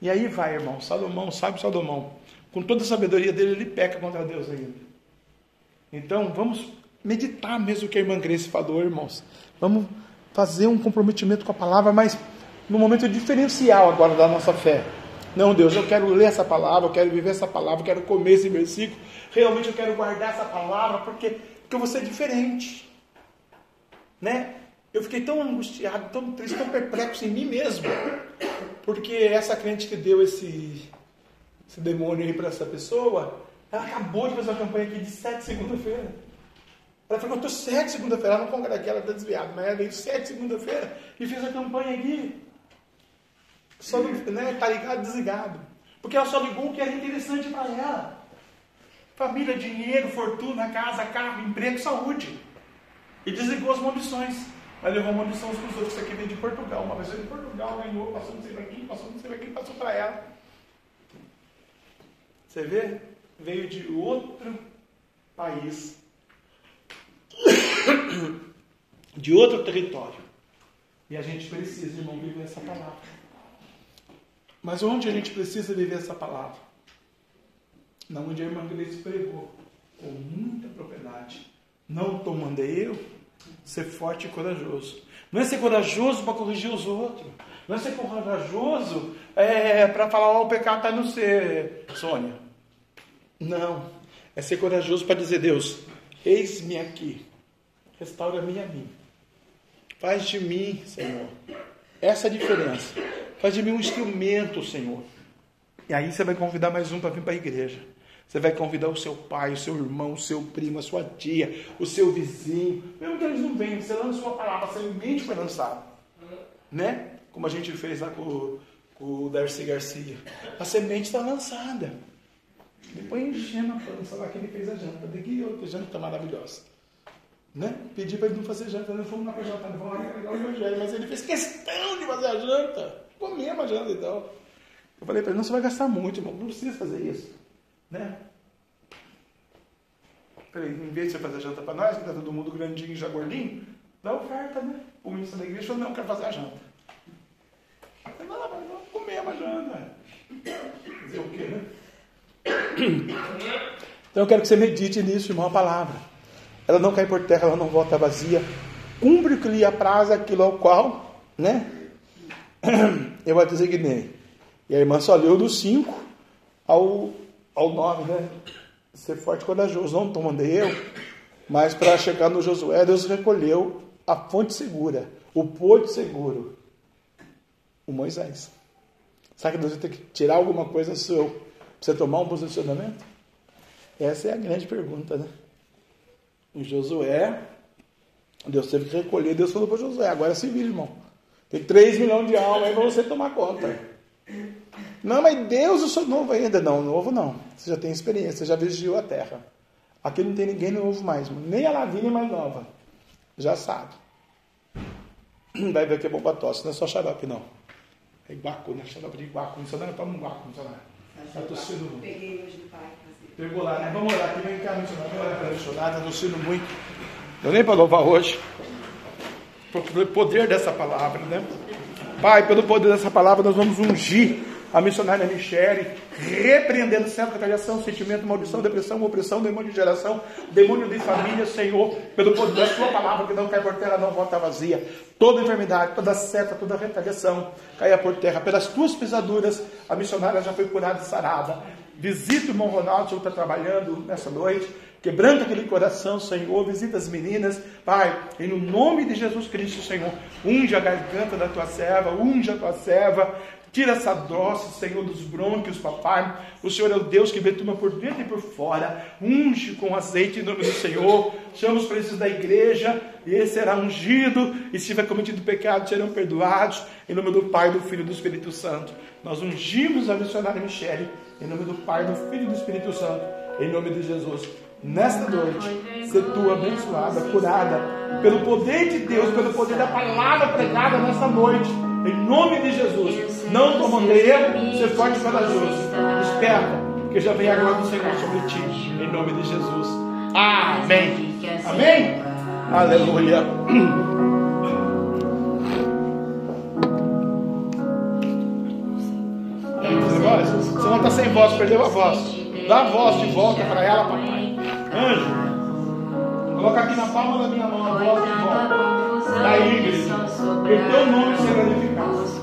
E aí vai, irmão. Salomão, sabe Salomão? Com toda a sabedoria dele, ele peca contra Deus ainda. Então, vamos meditar mesmo o que a irmã Grace falou, irmãos. Vamos fazer um comprometimento com a palavra, mas no momento diferencial agora da nossa fé. Não, Deus, eu quero ler essa palavra, eu quero viver essa palavra, eu quero comer esse versículo. Realmente eu quero guardar essa palavra porque, porque eu vou ser diferente. Né? Eu fiquei tão angustiado, tão triste, tão perplexo em mim mesmo. Porque essa crente que deu esse, esse demônio aí para essa pessoa, ela acabou de fazer uma campanha aqui de sete segunda-feira. Ela frequentou sete segunda-feira, ela não congrega aqui, ela está desviada, mas ela veio sete segunda-feira e fez a campanha aqui. Só né, tá ligado, desligado. Porque ela só ligou o que era interessante para ela. Família, dinheiro, fortuna, casa, carro, emprego, saúde. E desligou as maldições. Mas levou maldição para os outros. Isso aqui veio de Portugal. Uma vez de Portugal ganhou, passou não sei para quem, passou não sei para quem, passou para ela. Você vê? Veio de outro país. *coughs* De outro território. E a gente precisa, irmão, viver essa palavra. Mas onde a gente precisa viver essa palavra? Na onde a irmã Gleice pregou, com muita propriedade. Não tô mandei eu ser forte e corajoso. Não é ser corajoso para corrigir os outros. Não é ser corajoso é, para falar, oh, o pecado está no ser, Sônia. Não. É ser corajoso para dizer, Deus, eis-me aqui. Restaura-me a mim. Faz de mim, Senhor. Essa diferença. Faz de mim um instrumento, Senhor. E aí você vai convidar mais um para vir para a igreja. Você vai convidar o seu pai, o seu irmão, o seu primo, a sua tia, o seu vizinho. Mesmo que eles não venham, você lança uma palavra, a semente foi lançada. Né? Como a gente fez lá com, com o Darcy Garcia. A semente está lançada. Depois enchendo a pança lá que ele fez a janta. Daqui outra janta maravilhosa. Né? Pedi para ele não fazer janta, nós fomos lá para jantar, vamos lá pegar o evangelho, mas ele fez questão de fazer a janta. Comemos a janta então. Eu falei para ele, não, você vai gastar muito, irmão, não precisa fazer isso. Né? Falei, em vez de você fazer a janta para nós, que está todo mundo grandinho e já gordinho, dá oferta, né? O ministro da igreja falou, não, quero fazer a janta. Eu falei, não, mas vamos comer a janta. Fazer o quê, né? *coughs* Então eu quero que você medite nisso, irmão, a palavra. Ela não cai por terra, ela não volta vazia. Cumpre o que lhe apraz aquilo ao qual, né? *coughs* Eu a designei. E a irmã só leu do 5 ao, ao 9, né? Ser forte e corajoso. Não estou mandei eu, mas para chegar no Josué, Deus recolheu a fonte segura, o porto seguro, o Moisés. Será que Deus vai ter que tirar alguma coisa seu para você tomar um posicionamento? Essa é a grande pergunta, né? O Josué, Deus teve que recolher, Deus falou para Josué, agora se vira, irmão. Tem 3 milhões de almas aí para você tomar conta. Não, mas Deus, eu sou novo ainda. Não, novo não. Você já tem experiência, já vigiou a terra. Aqui não tem ninguém novo mais, nem a Lavínia mais nova. Já sabe. *clears throat* Vai ver que é bom para tosse, não é só xarope, não. É guaco, né? Xarope de guaco. Missionário toma um guaco, missionário. Está tossindo. Peguei hoje do pai. Pegou lá, né? Vamos orar aqui, vem cá, missionário. Vamos orar para missionário, está tossindo muito. Eu nem para louvar hoje. Pelo poder dessa palavra, né? Pai, pelo poder dessa palavra, nós vamos ungir a missionária Michele, repreendendo sempre retaliação, sentimento, maldição, depressão, opressão, demônio de geração, demônio de família, Senhor, pelo poder da sua palavra, que não cai por terra, não volta vazia. Toda enfermidade, toda seta, toda retaliação caia por terra. Pelas tuas pisaduras, a missionária já foi curada e sarada. Visita o irmão Ronaldo, que está trabalhando nessa noite. Quebranta aquele coração, Senhor. Visita as meninas, Pai. E no nome de Jesus Cristo, Senhor. Unge a garganta da tua serva, unge a tua serva. Tira essa doce, Senhor, dos brônquios, papai. O Senhor é o Deus que vê tudo por dentro e por fora. Unge com azeite em nome do Senhor. Chama os preços da igreja. E ele será ungido. E se tiver cometido pecado, serão perdoados. Em nome do Pai, do Filho e do Espírito Santo. Nós ungimos a missionária Michele. Em nome do Pai, do Filho e do Espírito Santo. Em nome de Jesus. Nesta noite, ser tu abençoada, curada, pelo poder de Deus, pelo poder da palavra pregada nesta noite. Em nome de Jesus. Não tomando erro, ser forte e corajoso. Esperta, porque já vem a glória do Senhor sobre ti. Em nome de Jesus. Amém. Amém. Aleluia. Você não está sem voz, perdeu a voz. Dá a voz de volta para ela, papai. Anjo, coloca aqui na palma da minha mão a voz de volta. Da Ingrid. Que o teu nome seja glorificado. Se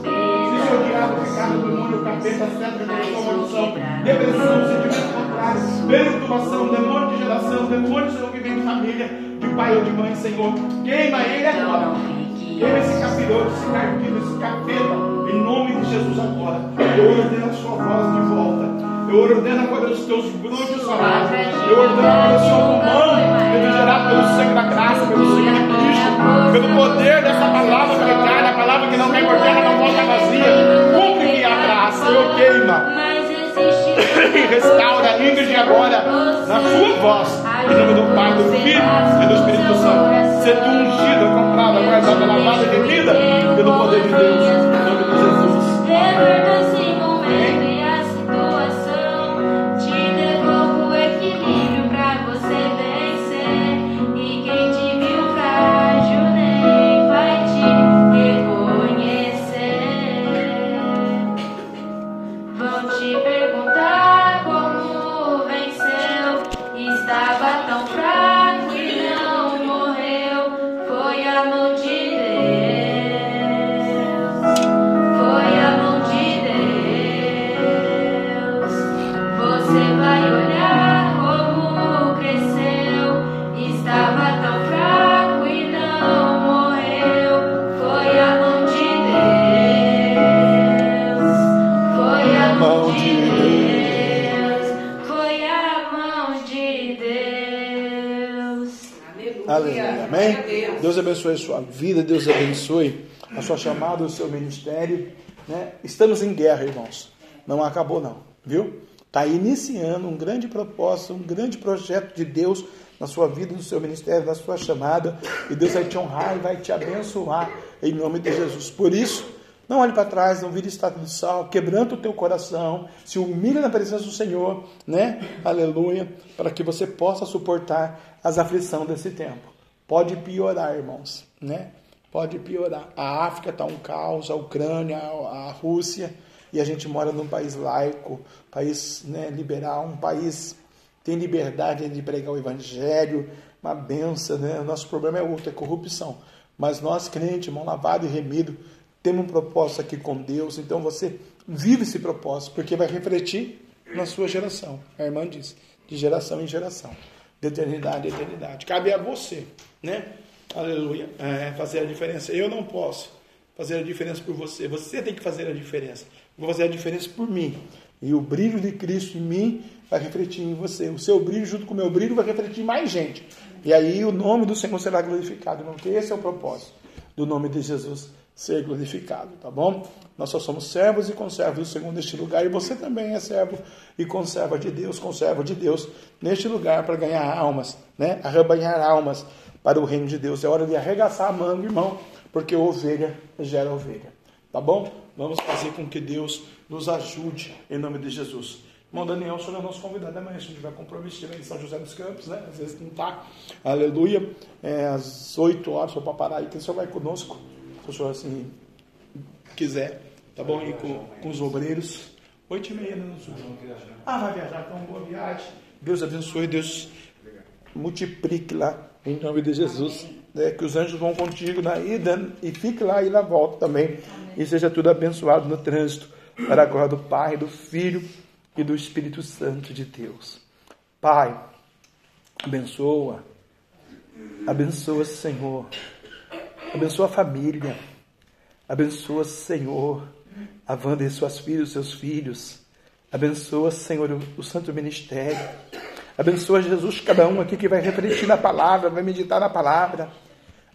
seu diabo ficar no demônio, capeta, cética, depressão, maldição, depressão, sentimento contrário, perturbação, demônio de geração, demônio, Senhor, que vem de família, de pai ou de mãe, Senhor. Queima ele agora. Queima esse capiroto, esse carpino, esse capeta, em nome de Jesus agora. Eu ordeno a sua voz de volta. Eu ordeno agora os teus glúteos salados. Eu ordeno agora o seu pulmão, refrigerado pelo sangue da graça, pelo sangue de Cristo, pelo poder dessa palavra pregada, a palavra que não cai por terra, não volta vazia. Cumpre a graça, eu queima. E *coughs* restaura Ingrid agora na sua voz, em nome do Pai, do Filho e do Espírito Santo. Ser tu ungida, comprada, guardada, lavada e remida pelo poder de Deus, em nome de Jesus. Amém. A sua vida, Deus abençoe a sua chamada, o seu ministério. Né? Estamos em guerra, irmãos. Não acabou, não, viu? Está iniciando um grande propósito, um grande projeto de Deus na sua vida, no seu ministério, na sua chamada. E Deus vai te honrar e vai te abençoar em nome de Jesus. Por isso, não olhe para trás, não vire estado de sal, quebrando o teu coração, se humilha na presença do Senhor, né? Aleluia, para que você possa suportar as aflições desse tempo. Pode piorar, irmãos, né? Pode piorar. A África está um caos, a Ucrânia, a Rússia, e a gente mora num país laico, país né, liberal, um país tem liberdade de pregar o evangelho, uma benção, né? Nosso problema é outro, é corrupção. Mas nós, crentes, mão lavada e remido, temos um propósito aqui com Deus, então você vive esse propósito, porque vai refletir na sua geração. A irmã diz, de geração em geração de eternidade a eternidade. Cabe a você, né? Aleluia. É, fazer a diferença. Eu não posso fazer a diferença por você. Você tem que fazer a diferença. Vou fazer a diferença por mim. E o brilho de Cristo em mim vai refletir em você. O seu brilho, junto com o meu brilho, vai refletir em mais gente. E aí o nome do Senhor será glorificado. Porque esse é o propósito do nome de Jesus ser glorificado, tá bom? Nós só somos servos e conservos do Senhor neste lugar, e você também é servo e conserva de Deus, conserva de Deus neste lugar para ganhar almas, né? Arrebanhar almas para o reino de Deus. É hora de arregaçar a manga, irmão, porque ovelha gera ovelha, tá bom? Vamos fazer com que Deus nos ajude em nome de Jesus. Irmão Daniel, o senhor é nosso convidado amanhã. Se tiver compromisso, em São José dos Campos, né? Às vezes não está. Aleluia. É, às 8 horas, para parar aí, que o senhor vai conosco se o senhor assim quiser, tá bom? E com, com os obreiros. Oito e meia, né? Ah, vai viajar, então boa viagem. Deus abençoe, Deus multiplique lá, em nome de Jesus. Né? Que os anjos vão contigo na ida e fique lá e na volta também. Amém. E seja tudo abençoado no trânsito, para a glória do Pai, do Filho e do Espírito Santo de Deus. Pai, Abençoa. Abençoa, Senhor. Abençoa a família. Abençoa, Senhor, a Wanda e suas filhas, seus filhos. Abençoa, Senhor, o, o santo ministério. Abençoa, Jesus, cada um aqui que vai refletir na palavra, vai meditar na palavra.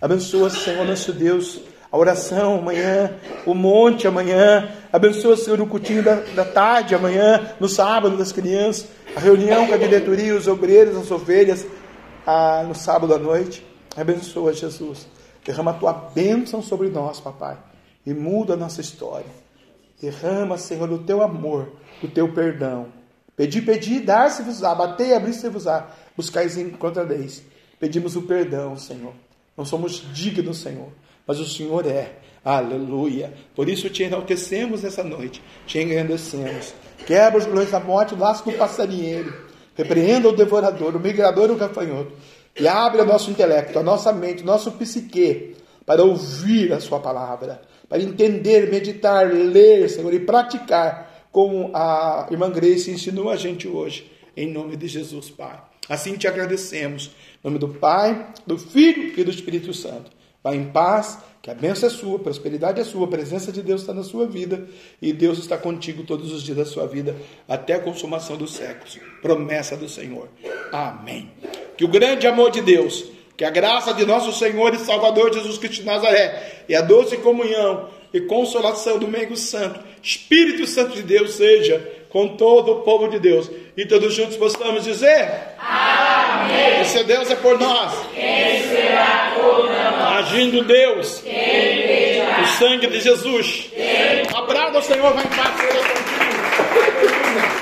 Abençoa, Senhor, nosso Deus, a oração amanhã, o monte amanhã. Abençoa, Senhor, o cultinho da, da tarde amanhã, no sábado das crianças. A reunião com a diretoria, os obreiros, as ovelhas, a, no sábado à noite. Abençoa, Jesus. Derrama a tua bênção sobre nós, papai. E muda a nossa história. Derrama, Senhor, o teu amor, o teu perdão. Pedi, pedi, dar-se-vos-á. Batei, abrir-se-vos-á. Buscais e encontrareis. Pedimos o perdão, Senhor. Não somos dignos, Senhor, mas o Senhor é. Aleluia. Por isso te enaltecemos nessa noite, te engrandecemos. Quebra os grilhões da morte, o laço do passarinheiro. Repreenda o devorador, o migrador e o gafanhoto. E abre o nosso intelecto, a nossa mente, o nosso psique, para ouvir a sua palavra, para entender, meditar, ler, Senhor, e praticar, como a irmã Grace ensinou a gente hoje. Em nome de Jesus, Pai. Assim te agradecemos. Em nome do Pai, do Filho e do Espírito Santo. Vá em paz, que a bênção é sua, a prosperidade é sua, a presença de Deus está na sua vida e Deus está contigo todos os dias da sua vida até a consumação dos séculos. Promessa do Senhor. Amém. Que o grande amor de Deus, que a graça de nosso Senhor e Salvador Jesus Cristo de Nazaré e a doce comunhão e consolação do Mengo Santo, Espírito Santo de Deus, seja com todo o povo de Deus. E todos juntos possamos dizer: Amém. Se Deus é por nós, quem será contra nós? Agindo Deus, quem o sangue de Jesus. Quem... Abraça o Senhor, vai em paz. *laughs*